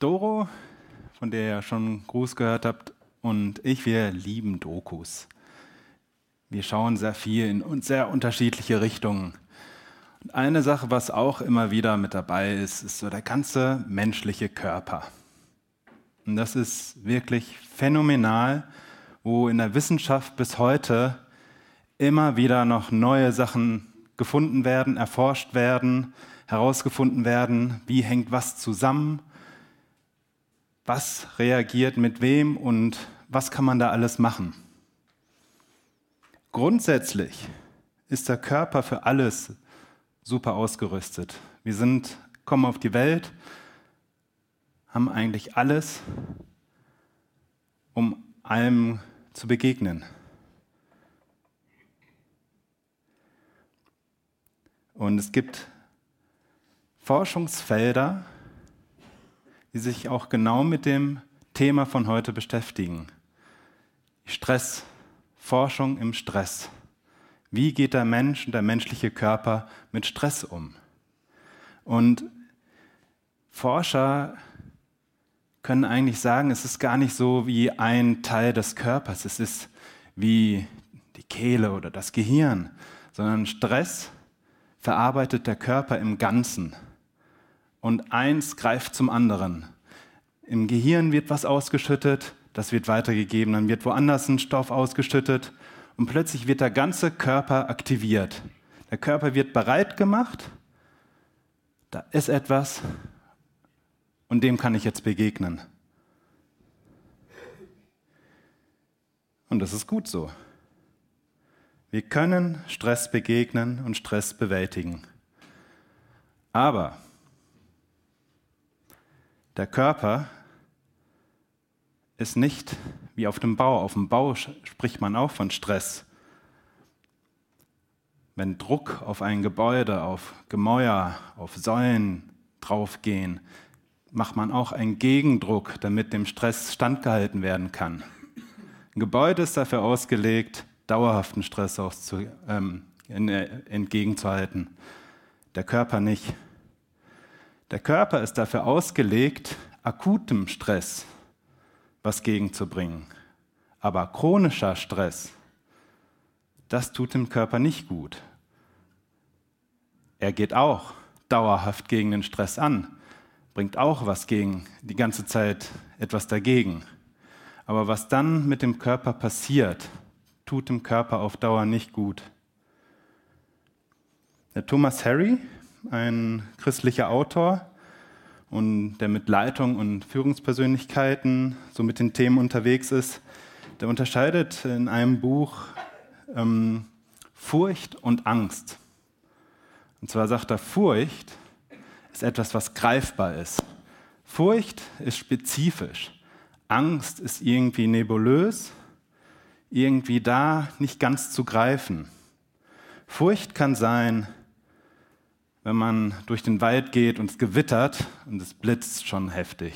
Doro, von der ihr schon Gruß gehört habt, und ich, wir lieben Dokus. Wir schauen sehr viel in sehr unterschiedliche Richtungen. Und eine Sache, was auch immer wieder mit dabei ist, ist so der ganze menschliche Körper. Und das ist wirklich phänomenal, wo in der Wissenschaft bis heute immer wieder noch neue Sachen gefunden werden, erforscht werden, herausgefunden werden, wie hängt was zusammen, was reagiert mit wem und was kann man da alles machen. Grundsätzlich ist der Körper für alles super ausgerüstet. Wir sind, kommen auf die Welt, haben eigentlich alles, um allem zu begegnen. Und es gibt Forschungsfelder, die sich auch genau mit dem Thema von heute beschäftigen. Stress, Forschung im Stress. Wie geht der Mensch und der menschliche Körper mit Stress um? Und Forscher können eigentlich sagen, es ist gar nicht so wie ein Teil des Körpers, es ist wie die Kehle oder das Gehirn, sondern Stress verarbeitet der Körper im Ganzen. Und eins greift zum anderen. Im Gehirn wird was ausgeschüttet, das wird weitergegeben, dann wird woanders ein Stoff ausgeschüttet und plötzlich wird der ganze Körper aktiviert. Der Körper wird bereit gemacht, da ist etwas und dem kann ich jetzt begegnen. Und das ist gut so. Wir können Stress begegnen und Stress bewältigen. Aber der Körper ist nicht wie auf dem Bau. Auf dem Bau spricht man auch von Stress. Wenn Druck auf ein Gebäude, auf Gemäuer, auf Säulen draufgehen, macht man auch einen Gegendruck, damit dem Stress standgehalten werden kann. Ein Gebäude ist dafür ausgelegt, dauerhaften Stress auszu, ähm, entgegenzuhalten. Der Körper nicht. Der Körper ist dafür ausgelegt, akutem Stress was gegenzubringen. Aber chronischer Stress, das tut dem Körper nicht gut. Er geht auch dauerhaft gegen den Stress an, bringt auch was gegen, die ganze Zeit etwas dagegen. Aber was dann mit dem Körper passiert, tut dem Körper auf Dauer nicht gut. Der Thomas Harry, ein christlicher Autor, und der mit Leitung und Führungspersönlichkeiten so mit den Themen unterwegs ist, der unterscheidet in einem Buch ähm, Furcht und Angst. Und zwar sagt er, Furcht ist etwas, was greifbar ist. Furcht ist spezifisch. Angst ist irgendwie nebulös, irgendwie da, nicht ganz zu greifen. Furcht kann sein, wenn man durch den Wald geht und es gewittert und es blitzt schon heftig.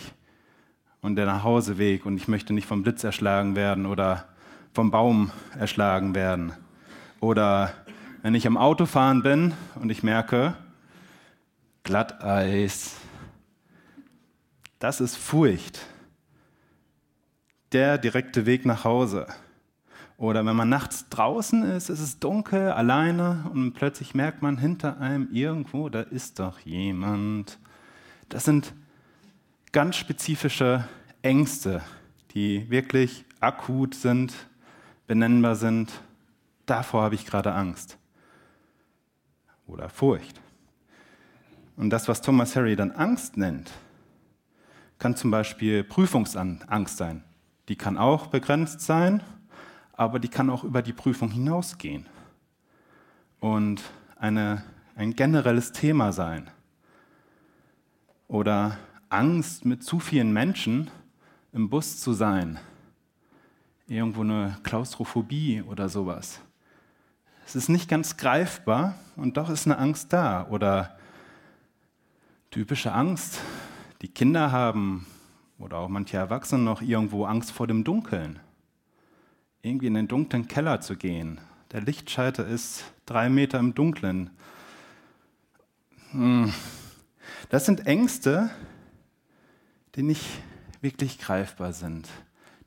Und der Nachhauseweg und ich möchte nicht vom Blitz erschlagen werden oder vom Baum erschlagen werden. Oder wenn ich am Autofahren bin und ich merke, Glatteis, das ist Furcht. Der direkte Weg nach Hause. Oder wenn man nachts draußen ist, ist es dunkel, alleine und plötzlich merkt man hinter einem irgendwo, da ist doch jemand. Das sind ganz spezifische Ängste, die wirklich akut sind, benennbar sind. Davor habe ich gerade Angst. Oder Furcht. Und das, was Thomas Harry dann Angst nennt, kann zum Beispiel Prüfungsangst sein. Die kann auch begrenzt sein aber die kann auch über die Prüfung hinausgehen und eine, ein generelles Thema sein. Oder Angst, mit zu vielen Menschen im Bus zu sein. Irgendwo eine Klaustrophobie oder sowas. Es ist nicht ganz greifbar und doch ist eine Angst da. Oder typische Angst, die Kinder haben oder auch manche Erwachsene noch irgendwo Angst vor dem Dunkeln irgendwie in den dunklen Keller zu gehen. Der Lichtschalter ist drei Meter im Dunklen. Hm. Das sind Ängste, die nicht wirklich greifbar sind,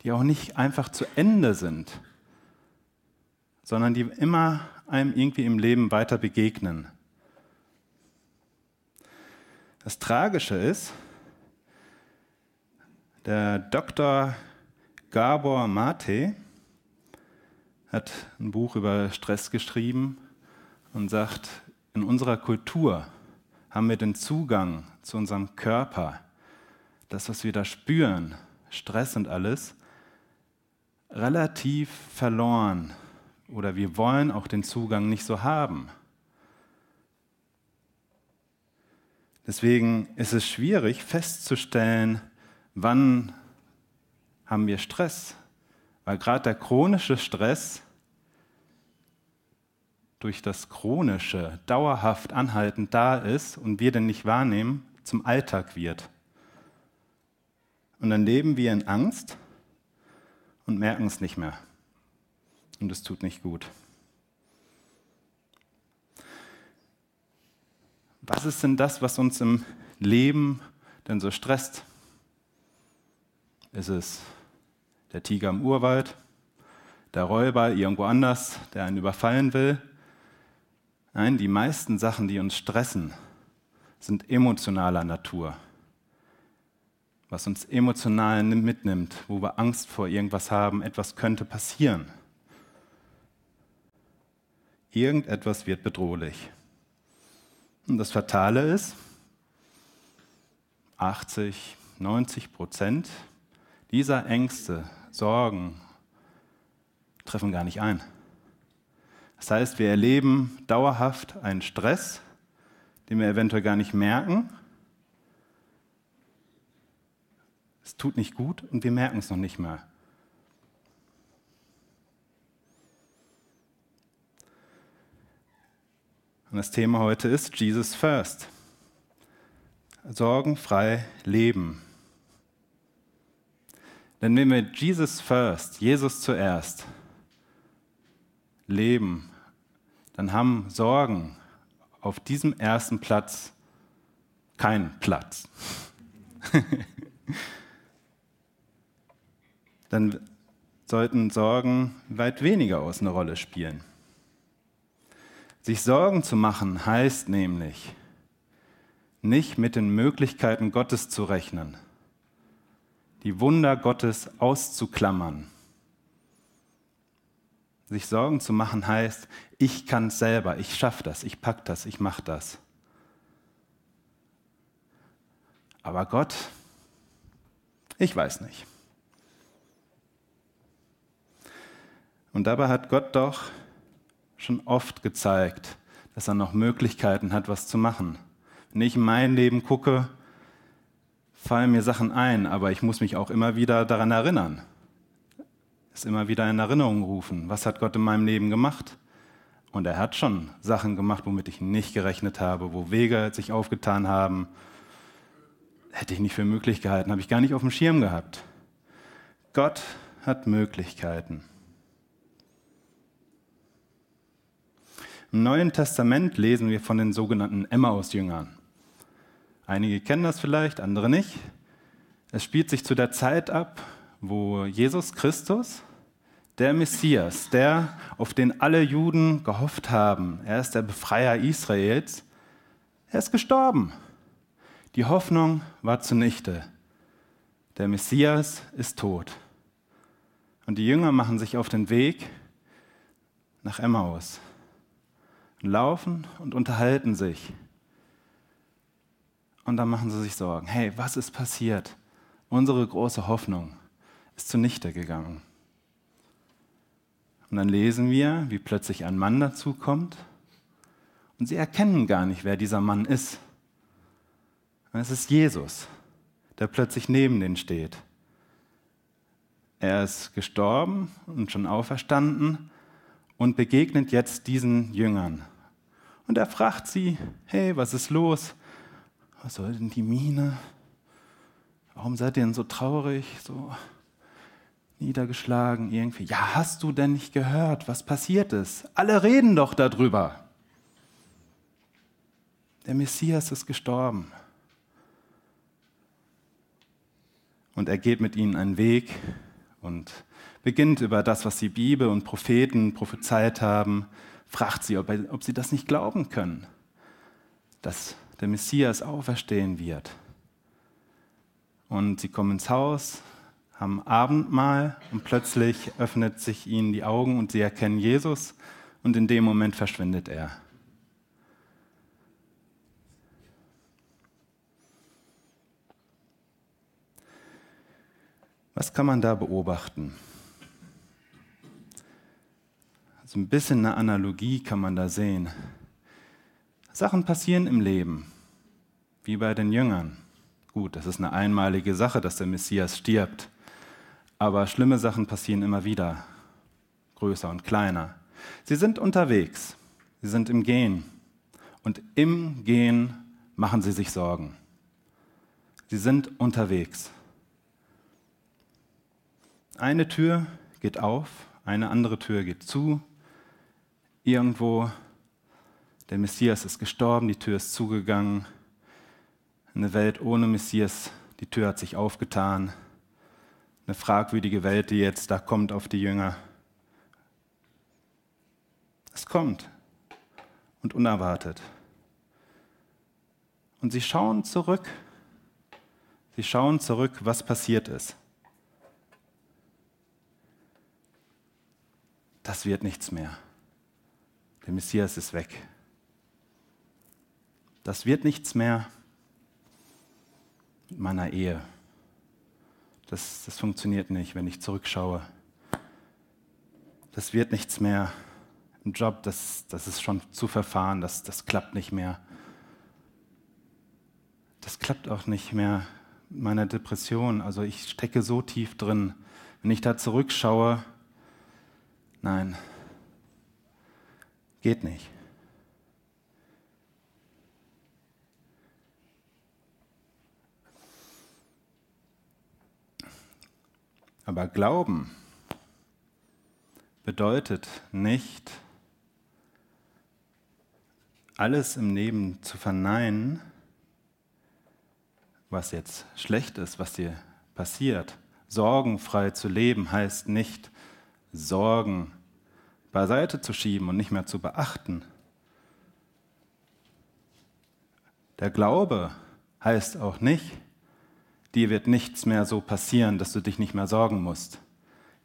die auch nicht einfach zu Ende sind, sondern die immer einem irgendwie im Leben weiter begegnen. Das Tragische ist, der Dr. Gabor Mate hat ein Buch über Stress geschrieben und sagt, in unserer Kultur haben wir den Zugang zu unserem Körper, das, was wir da spüren, Stress und alles, relativ verloren. Oder wir wollen auch den Zugang nicht so haben. Deswegen ist es schwierig festzustellen, wann haben wir Stress. Weil gerade der chronische Stress durch das Chronische dauerhaft anhaltend da ist und wir den nicht wahrnehmen, zum Alltag wird. Und dann leben wir in Angst und merken es nicht mehr. Und es tut nicht gut. Was ist denn das, was uns im Leben denn so stresst? Ist es der Tiger im Urwald, der Räuber irgendwo anders, der einen überfallen will? Nein, die meisten Sachen, die uns stressen, sind emotionaler Natur. Was uns emotional mitnimmt, wo wir Angst vor irgendwas haben, etwas könnte passieren. Irgendetwas wird bedrohlich. Und das Fatale ist, 80, 90 Prozent dieser Ängste, Sorgen treffen gar nicht ein. Das heißt, wir erleben dauerhaft einen Stress, den wir eventuell gar nicht merken. Es tut nicht gut und wir merken es noch nicht mal. Und das Thema heute ist Jesus First. Sorgenfrei leben. Denn wenn wir Jesus First, Jesus zuerst, leben, dann haben Sorgen auf diesem ersten Platz keinen Platz. dann sollten Sorgen weit weniger aus eine Rolle spielen. Sich Sorgen zu machen heißt nämlich, nicht mit den Möglichkeiten Gottes zu rechnen, die Wunder Gottes auszuklammern sich Sorgen zu machen heißt, ich kann es selber, ich schaffe das, ich pack das, ich mache das. Aber Gott, ich weiß nicht. Und dabei hat Gott doch schon oft gezeigt, dass er noch Möglichkeiten hat, was zu machen. Wenn ich in mein Leben gucke, fallen mir Sachen ein, aber ich muss mich auch immer wieder daran erinnern es immer wieder in Erinnerung rufen. Was hat Gott in meinem Leben gemacht? Und er hat schon Sachen gemacht, womit ich nicht gerechnet habe, wo Wege sich aufgetan haben. Hätte ich nicht für möglich gehalten, habe ich gar nicht auf dem Schirm gehabt. Gott hat Möglichkeiten. Im Neuen Testament lesen wir von den sogenannten Emmaus-Jüngern. Einige kennen das vielleicht, andere nicht. Es spielt sich zu der Zeit ab, wo Jesus Christus der Messias, der, auf den alle Juden gehofft haben, er ist der Befreier Israels, er ist gestorben. Die Hoffnung war zunichte. Der Messias ist tot. Und die Jünger machen sich auf den Weg nach Emmaus, laufen und unterhalten sich. Und dann machen sie sich Sorgen. Hey, was ist passiert? Unsere große Hoffnung ist zunichte gegangen. Und dann lesen wir, wie plötzlich ein Mann dazukommt und sie erkennen gar nicht, wer dieser Mann ist. Und es ist Jesus, der plötzlich neben denen steht. Er ist gestorben und schon auferstanden und begegnet jetzt diesen Jüngern. Und er fragt sie, hey, was ist los? Was soll denn die Miene? Warum seid ihr denn so traurig? So, niedergeschlagen irgendwie. Ja, hast du denn nicht gehört, was passiert ist? Alle reden doch darüber. Der Messias ist gestorben. Und er geht mit ihnen einen Weg und beginnt über das, was die Bibel und Propheten prophezeit haben, fragt sie, ob, ob sie das nicht glauben können, dass der Messias auferstehen wird. Und sie kommen ins Haus, haben Abendmahl und plötzlich öffnet sich ihnen die Augen und sie erkennen Jesus und in dem Moment verschwindet er. Was kann man da beobachten? So ein bisschen eine Analogie kann man da sehen. Sachen passieren im Leben, wie bei den Jüngern. Gut, das ist eine einmalige Sache, dass der Messias stirbt. Aber schlimme Sachen passieren immer wieder, größer und kleiner. Sie sind unterwegs, sie sind im Gehen. Und im Gehen machen sie sich Sorgen. Sie sind unterwegs. Eine Tür geht auf, eine andere Tür geht zu, irgendwo, der Messias ist gestorben, die Tür ist zugegangen. Eine Welt ohne Messias, die Tür hat sich aufgetan. Eine fragwürdige Welt, die jetzt da kommt auf die Jünger. Es kommt und unerwartet. Und sie schauen zurück. Sie schauen zurück, was passiert ist. Das wird nichts mehr. Der Messias ist weg. Das wird nichts mehr mit meiner Ehe. Das, das funktioniert nicht, wenn ich zurückschaue. Das wird nichts mehr im Job, das, das ist schon zu verfahren, das, das klappt nicht mehr. Das klappt auch nicht mehr mit meiner Depression. Also ich stecke so tief drin. Wenn ich da zurückschaue, nein, Geht nicht. Aber Glauben bedeutet nicht, alles im Leben zu verneinen, was jetzt schlecht ist, was dir passiert. Sorgenfrei zu leben heißt nicht Sorgen beiseite zu schieben und nicht mehr zu beachten. Der Glaube heißt auch nicht, dir wird nichts mehr so passieren, dass du dich nicht mehr sorgen musst.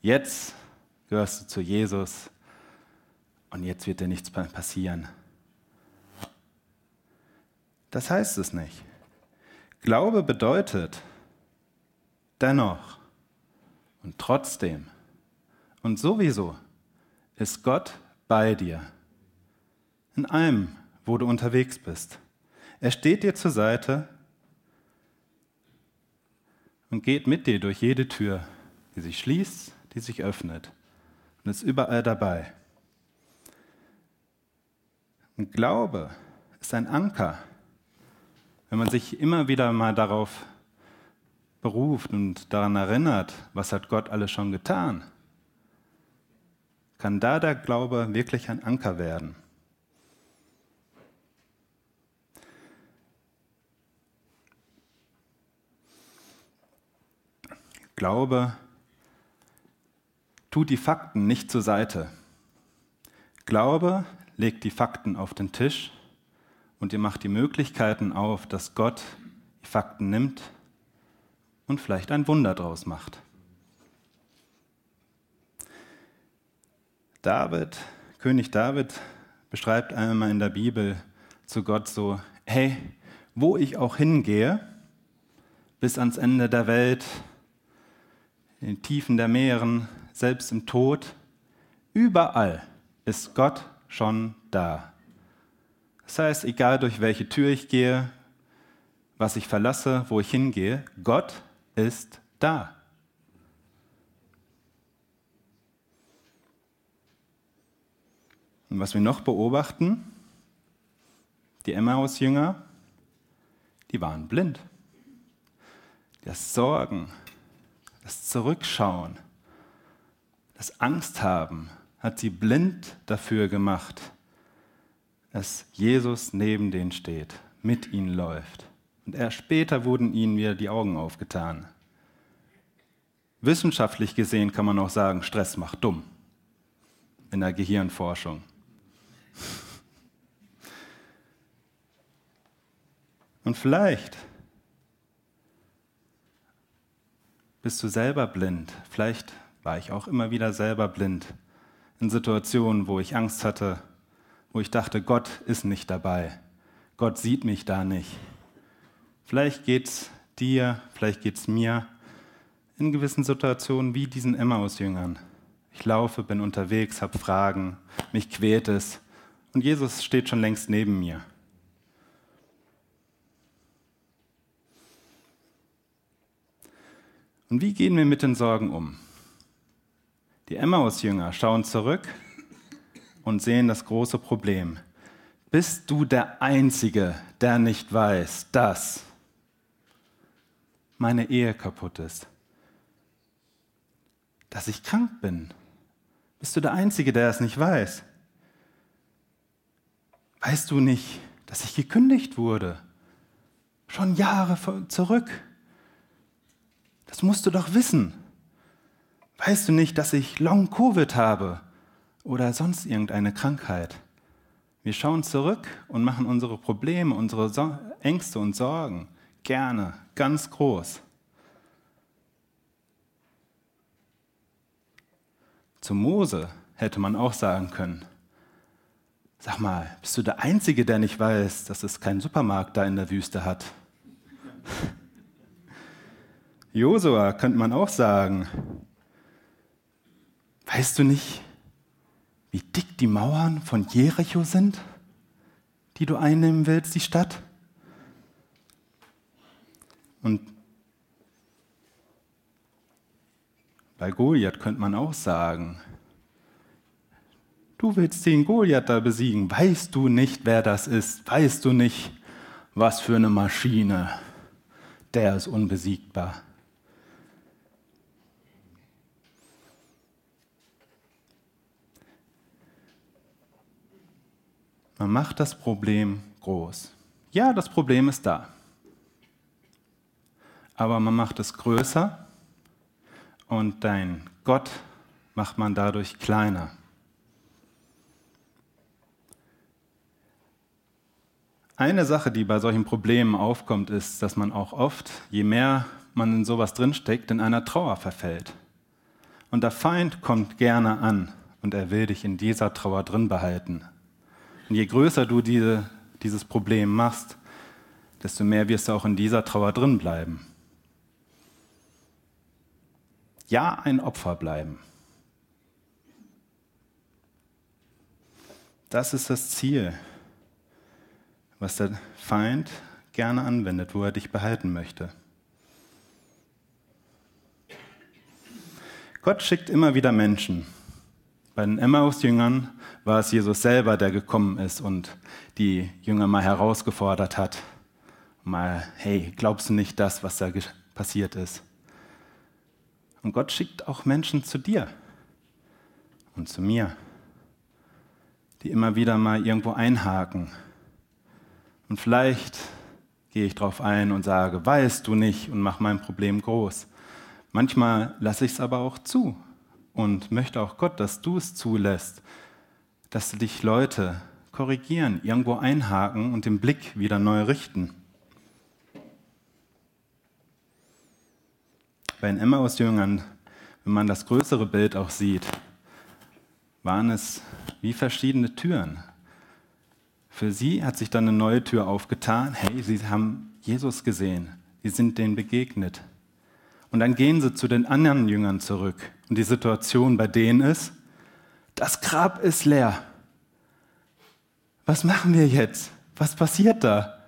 Jetzt gehörst du zu Jesus und jetzt wird dir nichts passieren. Das heißt es nicht. Glaube bedeutet dennoch und trotzdem und sowieso ist Gott bei dir. In allem, wo du unterwegs bist. Er steht dir zur Seite und geht mit dir durch jede Tür, die sich schließt, die sich öffnet und ist überall dabei. Und Glaube ist ein Anker, wenn man sich immer wieder mal darauf beruft und daran erinnert, was hat Gott alles schon getan kann da der Glaube wirklich ein Anker werden. Glaube tut die Fakten nicht zur Seite. Glaube legt die Fakten auf den Tisch und ihr macht die Möglichkeiten auf, dass Gott die Fakten nimmt und vielleicht ein Wunder draus macht. David, König David, beschreibt einmal in der Bibel zu Gott so, hey, wo ich auch hingehe, bis ans Ende der Welt, in den Tiefen der Meeren, selbst im Tod, überall ist Gott schon da. Das heißt, egal durch welche Tür ich gehe, was ich verlasse, wo ich hingehe, Gott ist da. Und was wir noch beobachten, die Emmaus-Jünger, die waren blind. Das Sorgen, das Zurückschauen, das Angst haben, hat sie blind dafür gemacht, dass Jesus neben denen steht, mit ihnen läuft. Und erst später wurden ihnen wieder die Augen aufgetan. Wissenschaftlich gesehen kann man auch sagen, Stress macht dumm in der Gehirnforschung. Und vielleicht bist du selber blind. Vielleicht war ich auch immer wieder selber blind in Situationen, wo ich Angst hatte, wo ich dachte, Gott ist nicht dabei. Gott sieht mich da nicht. Vielleicht geht es dir, vielleicht geht es mir in gewissen Situationen wie diesen Emmaus-Jüngern. Ich laufe, bin unterwegs, habe Fragen, mich quält es und Jesus steht schon längst neben mir. Und wie gehen wir mit den Sorgen um? Die Emmaus-Jünger schauen zurück und sehen das große Problem. Bist du der Einzige, der nicht weiß, dass meine Ehe kaputt ist? Dass ich krank bin? Bist du der Einzige, der es nicht weiß? Weißt du nicht, dass ich gekündigt wurde? Schon Jahre zurück. Musst du doch wissen. Weißt du nicht, dass ich Long-Covid habe oder sonst irgendeine Krankheit? Wir schauen zurück und machen unsere Probleme, unsere so Ängste und Sorgen gerne ganz groß. Zu Mose hätte man auch sagen können, sag mal, bist du der Einzige, der nicht weiß, dass es keinen Supermarkt da in der Wüste hat? Josua könnte man auch sagen, weißt du nicht, wie dick die Mauern von Jericho sind, die du einnehmen willst, die Stadt? Und bei Goliath könnte man auch sagen, du willst den Goliath da besiegen, weißt du nicht, wer das ist, weißt du nicht, was für eine Maschine, der ist unbesiegbar. Man macht das Problem groß. Ja, das Problem ist da. Aber man macht es größer und dein Gott macht man dadurch kleiner. Eine Sache, die bei solchen Problemen aufkommt, ist, dass man auch oft, je mehr man in sowas drinsteckt, in einer Trauer verfällt. Und der Feind kommt gerne an und er will dich in dieser Trauer drin behalten. Und je größer du diese, dieses Problem machst, desto mehr wirst du auch in dieser Trauer drin bleiben. Ja, ein Opfer bleiben. Das ist das Ziel, was der Feind gerne anwendet, wo er dich behalten möchte. Gott schickt immer wieder Menschen, bei den Emmaus-Jüngern war es Jesus selber, der gekommen ist und die Jünger mal herausgefordert hat. Mal, hey, glaubst du nicht das, was da passiert ist? Und Gott schickt auch Menschen zu dir und zu mir, die immer wieder mal irgendwo einhaken. Und vielleicht gehe ich darauf ein und sage, weißt du nicht und mach mein Problem groß. Manchmal lasse ich es aber auch zu und möchte auch Gott, dass du es zulässt, dass dich Leute korrigieren, irgendwo einhaken und den Blick wieder neu richten. Bei den Emmaus-Jüngern, wenn man das größere Bild auch sieht, waren es wie verschiedene Türen. Für sie hat sich dann eine neue Tür aufgetan. Hey, sie haben Jesus gesehen. Sie sind denen begegnet. Und dann gehen sie zu den anderen Jüngern zurück. Und die Situation bei denen ist, das Grab ist leer. Was machen wir jetzt? Was passiert da?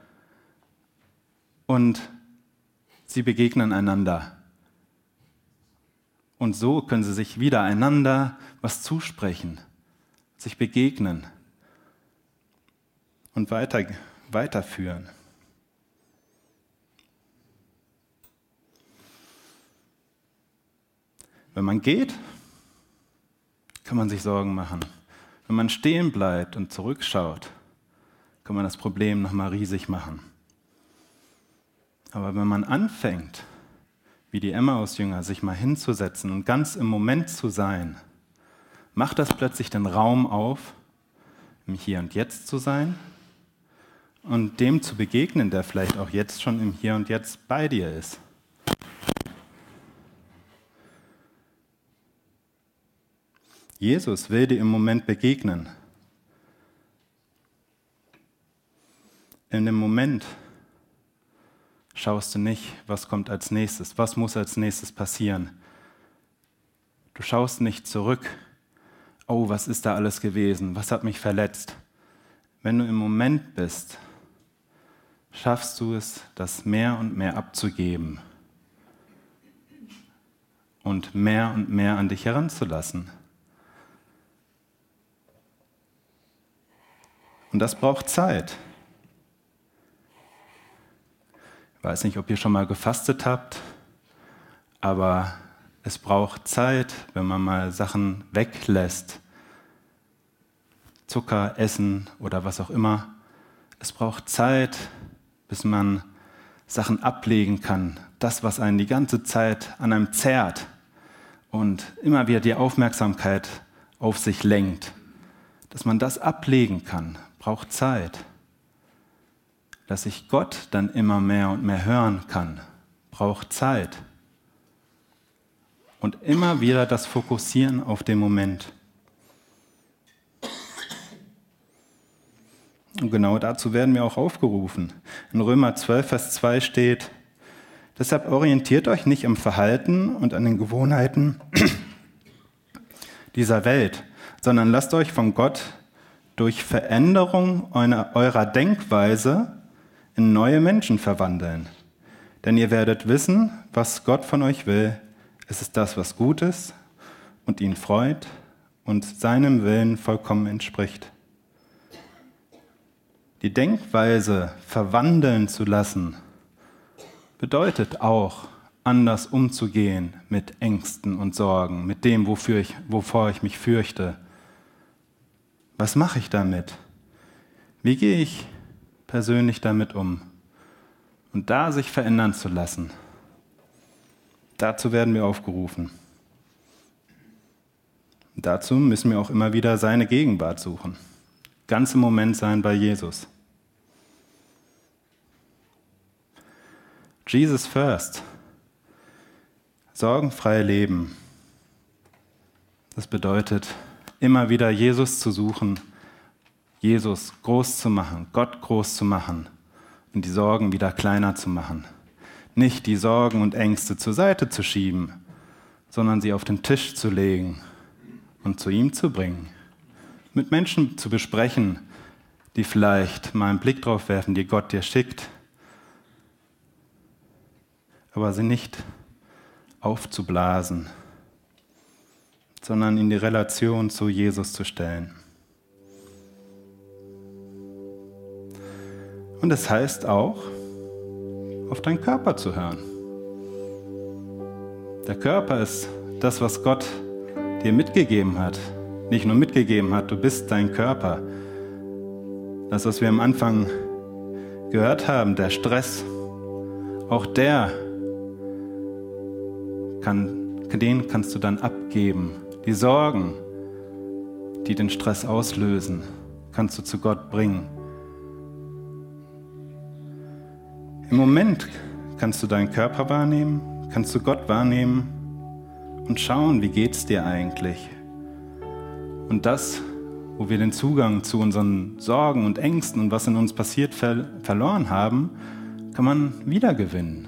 Und sie begegnen einander. Und so können sie sich wieder einander was zusprechen, sich begegnen und weiter, weiterführen. Wenn man geht, kann man sich Sorgen machen. Wenn man stehen bleibt und zurückschaut, kann man das Problem nochmal riesig machen. Aber wenn man anfängt, wie die Emmaus-Jünger, sich mal hinzusetzen und ganz im Moment zu sein, macht das plötzlich den Raum auf, im Hier und Jetzt zu sein und dem zu begegnen, der vielleicht auch jetzt schon im Hier und Jetzt bei dir ist. Jesus will dir im Moment begegnen. In dem Moment schaust du nicht, was kommt als nächstes, was muss als nächstes passieren. Du schaust nicht zurück, oh, was ist da alles gewesen, was hat mich verletzt. Wenn du im Moment bist, schaffst du es, das mehr und mehr abzugeben und mehr und mehr an dich heranzulassen. Und das braucht Zeit. Ich weiß nicht, ob ihr schon mal gefastet habt, aber es braucht Zeit, wenn man mal Sachen weglässt. Zucker, Essen oder was auch immer. Es braucht Zeit, bis man Sachen ablegen kann. Das, was einen die ganze Zeit an einem zerrt und immer wieder die Aufmerksamkeit auf sich lenkt. Dass man das ablegen kann, braucht Zeit. Dass ich Gott dann immer mehr und mehr hören kann, braucht Zeit. Und immer wieder das Fokussieren auf den Moment. Und genau dazu werden wir auch aufgerufen. In Römer 12, Vers 2 steht, deshalb orientiert euch nicht am Verhalten und an den Gewohnheiten dieser Welt, sondern lasst euch von Gott durch Veränderung eurer Denkweise in neue Menschen verwandeln. Denn ihr werdet wissen, was Gott von euch will. Es ist das, was gut ist und ihn freut und seinem Willen vollkommen entspricht. Die Denkweise verwandeln zu lassen, bedeutet auch, anders umzugehen mit Ängsten und Sorgen, mit dem, wofür ich, wovor ich mich fürchte was mache ich damit? Wie gehe ich persönlich damit um? Und da sich verändern zu lassen. Dazu werden wir aufgerufen. Dazu müssen wir auch immer wieder seine Gegenwart suchen. Ganz im Moment sein bei Jesus. Jesus first. Sorgenfrei leben. Das bedeutet, immer wieder Jesus zu suchen, Jesus groß zu machen, Gott groß zu machen und die Sorgen wieder kleiner zu machen. Nicht die Sorgen und Ängste zur Seite zu schieben, sondern sie auf den Tisch zu legen und zu ihm zu bringen. Mit Menschen zu besprechen, die vielleicht mal einen Blick drauf werfen, die Gott dir schickt, aber sie nicht aufzublasen sondern in die Relation zu Jesus zu stellen. Und das heißt auch, auf deinen Körper zu hören. Der Körper ist das, was Gott dir mitgegeben hat. Nicht nur mitgegeben hat, du bist dein Körper. Das, was wir am Anfang gehört haben, der Stress, auch der kann, den kannst du dann abgeben die Sorgen, die den Stress auslösen, kannst du zu Gott bringen. Im Moment kannst du deinen Körper wahrnehmen, kannst du Gott wahrnehmen und schauen, wie geht es dir eigentlich. Und das, wo wir den Zugang zu unseren Sorgen und Ängsten und was in uns passiert ver verloren haben, kann man wiedergewinnen.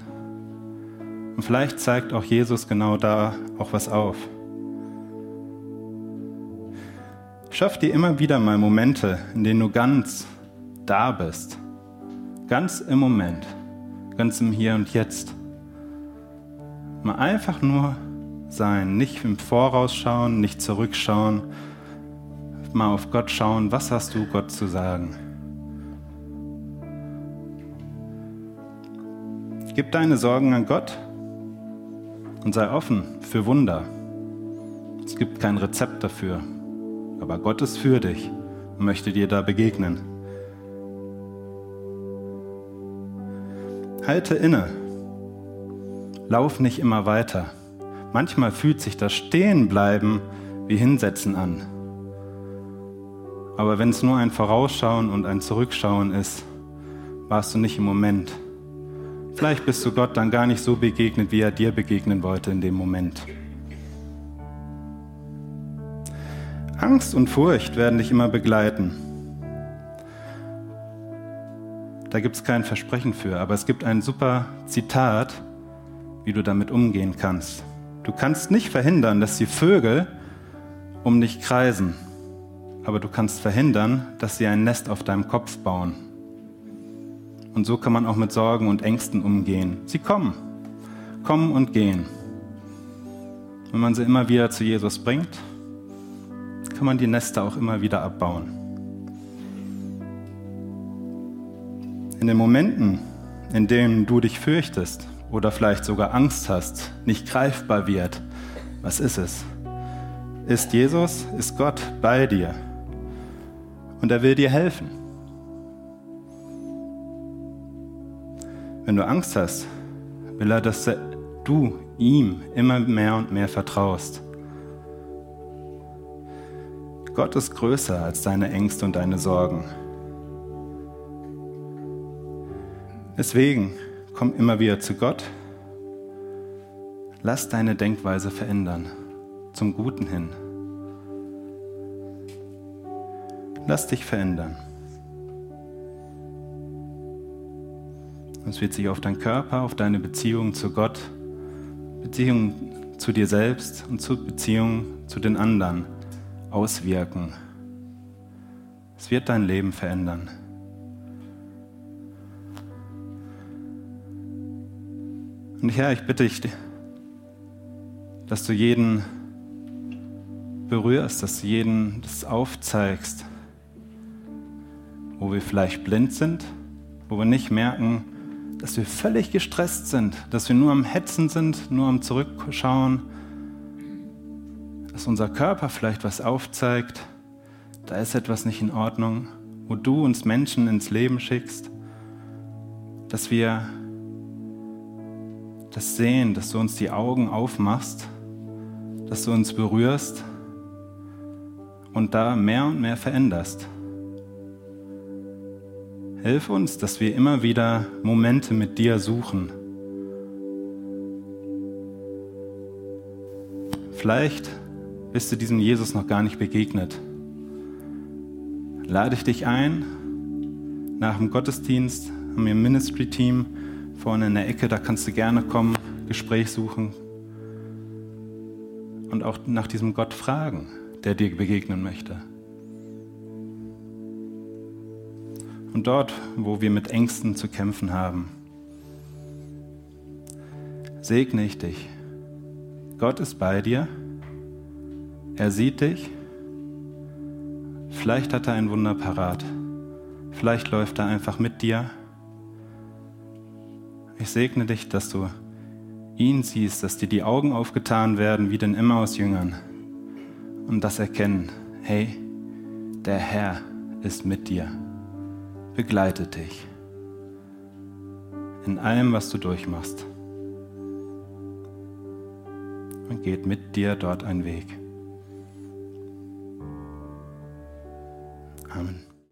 Und vielleicht zeigt auch Jesus genau da auch was auf. Schaff dir immer wieder mal Momente, in denen du ganz da bist. Ganz im Moment. Ganz im Hier und Jetzt. Mal einfach nur sein. Nicht im Voraus schauen, nicht zurückschauen. Mal auf Gott schauen. Was hast du Gott zu sagen? Gib deine Sorgen an Gott und sei offen für Wunder. Es gibt kein Rezept dafür aber Gott ist für dich und möchte dir da begegnen. Halte inne lauf nicht immer weiter. Manchmal fühlt sich das Stehenbleiben wie Hinsetzen an. Aber wenn es nur ein Vorausschauen und ein Zurückschauen ist, warst du nicht im Moment. Vielleicht bist du Gott dann gar nicht so begegnet, wie er dir begegnen wollte in dem Moment. Angst und Furcht werden dich immer begleiten. Da gibt es kein Versprechen für, aber es gibt ein super Zitat, wie du damit umgehen kannst. Du kannst nicht verhindern, dass die Vögel um dich kreisen, aber du kannst verhindern, dass sie ein Nest auf deinem Kopf bauen. Und so kann man auch mit Sorgen und Ängsten umgehen. Sie kommen, kommen und gehen. Wenn man sie immer wieder zu Jesus bringt, kann man die Nester auch immer wieder abbauen. In den Momenten, in denen du dich fürchtest oder vielleicht sogar Angst hast, nicht greifbar wird, was ist es? Ist Jesus, ist Gott bei dir und er will dir helfen. Wenn du Angst hast, will er, dass du ihm immer mehr und mehr vertraust. Gott ist größer als deine Ängste und deine Sorgen. Deswegen komm immer wieder zu Gott. Lass deine Denkweise verändern, zum Guten hin. Lass dich verändern. Es wird sich auf deinen Körper, auf deine Beziehung zu Gott, Beziehung zu dir selbst und zur Beziehung zu den anderen auswirken. Es wird dein Leben verändern. Und Herr, ich bitte dich, dass du jeden berührst, dass du jeden das aufzeigst, wo wir vielleicht blind sind, wo wir nicht merken, dass wir völlig gestresst sind, dass wir nur am Hetzen sind, nur am Zurückschauen, dass unser Körper vielleicht was aufzeigt, da ist etwas nicht in Ordnung, wo du uns Menschen ins Leben schickst, dass wir das sehen, dass du uns die Augen aufmachst, dass du uns berührst und da mehr und mehr veränderst. Hilf uns, dass wir immer wieder Momente mit dir suchen. Vielleicht bist du diesem Jesus noch gar nicht begegnet. Lade ich dich ein, nach dem Gottesdienst haben wir ein Ministry-Team vorne in der Ecke, da kannst du gerne kommen, Gespräch suchen und auch nach diesem Gott fragen, der dir begegnen möchte. Und dort, wo wir mit Ängsten zu kämpfen haben, segne ich dich. Gott ist bei dir. Er sieht dich. Vielleicht hat er ein Wunder parat. Vielleicht läuft er einfach mit dir. Ich segne dich, dass du ihn siehst, dass dir die Augen aufgetan werden wie den Emmaus-Jüngern und das erkennen, hey, der Herr ist mit dir, begleitet dich in allem, was du durchmachst und geht mit dir dort einen Weg. Amen.